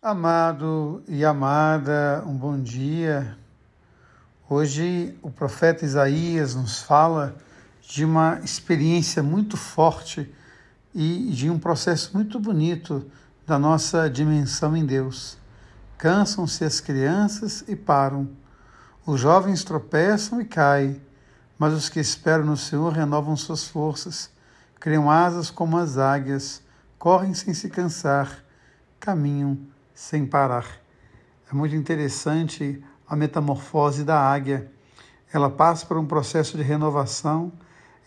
Amado e amada, um bom dia. Hoje o profeta Isaías nos fala de uma experiência muito forte e de um processo muito bonito da nossa dimensão em Deus. Cansam-se as crianças e param. Os jovens tropeçam e caem, mas os que esperam no Senhor renovam suas forças, criam asas como as águias, correm sem se cansar, caminham sem parar. É muito interessante a metamorfose da águia. Ela passa por um processo de renovação,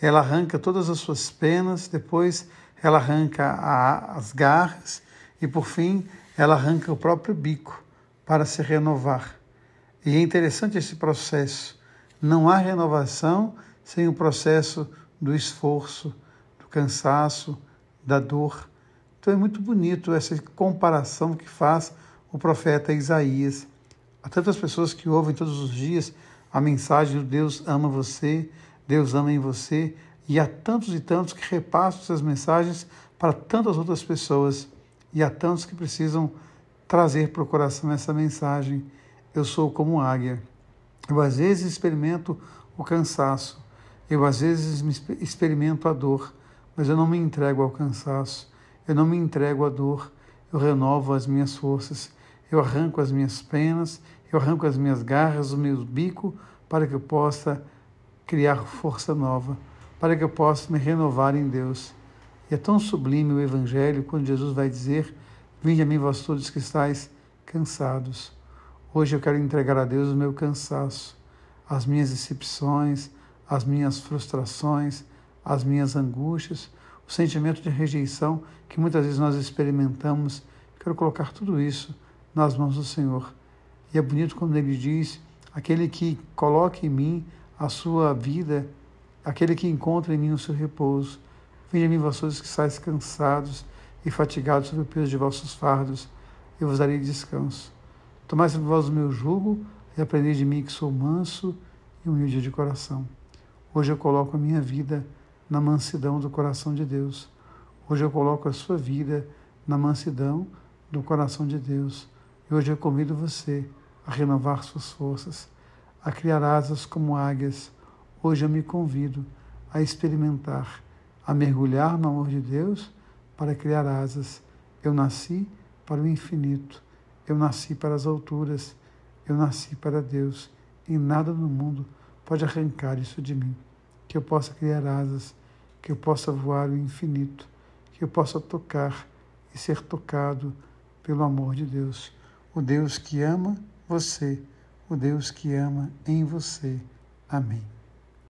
ela arranca todas as suas penas, depois ela arranca a, as garras e, por fim, ela arranca o próprio bico para se renovar. E é interessante esse processo. Não há renovação sem o processo do esforço, do cansaço, da dor. Então é muito bonito essa comparação que faz o profeta Isaías. Há tantas pessoas que ouvem todos os dias a mensagem de Deus ama você, Deus ama em você, e há tantos e tantos que repassam essas mensagens para tantas outras pessoas, e há tantos que precisam trazer para o coração essa mensagem. Eu sou como águia. Eu às vezes experimento o cansaço, eu às vezes experimento a dor, mas eu não me entrego ao cansaço. Eu não me entrego à dor, eu renovo as minhas forças, eu arranco as minhas penas, eu arranco as minhas garras, o meu bico, para que eu possa criar força nova, para que eu possa me renovar em Deus. E é tão sublime o Evangelho quando Jesus vai dizer: Vinde a mim, vós todos que estáis cansados. Hoje eu quero entregar a Deus o meu cansaço, as minhas decepções, as minhas frustrações, as minhas angústias, o sentimento de rejeição que muitas vezes nós experimentamos. Quero colocar tudo isso nas mãos do Senhor. E é bonito quando ele diz: aquele que coloca em mim a sua vida, aquele que encontra em mim o seu repouso. Venha a mim, vossos que estáis cansados e fatigados sob o peso de vossos fardos, eu vos darei descanso. Tomai sobre vós o meu jugo e aprendei de mim que sou manso e humilde de coração. Hoje eu coloco a minha vida na mansidão do coração de Deus. Hoje eu coloco a sua vida na mansidão do coração de Deus. E hoje eu convido você a renovar suas forças, a criar asas como águias. Hoje eu me convido a experimentar, a mergulhar no amor de Deus para criar asas. Eu nasci para o infinito, eu nasci para as alturas, eu nasci para Deus e nada no mundo pode arrancar isso de mim. Que eu possa criar asas que eu possa voar o infinito, que eu possa tocar e ser tocado pelo amor de Deus. O Deus que ama você, o Deus que ama em você. Amém.